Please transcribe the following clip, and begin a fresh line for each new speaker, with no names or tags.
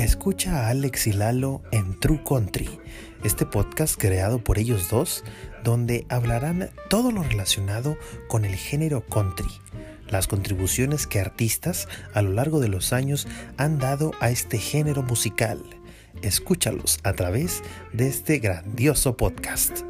Escucha a Alex y Lalo en True Country, este podcast creado por ellos dos, donde hablarán todo lo relacionado con el género country, las contribuciones que artistas a lo largo de los años han dado a este género musical. Escúchalos a través de este grandioso podcast.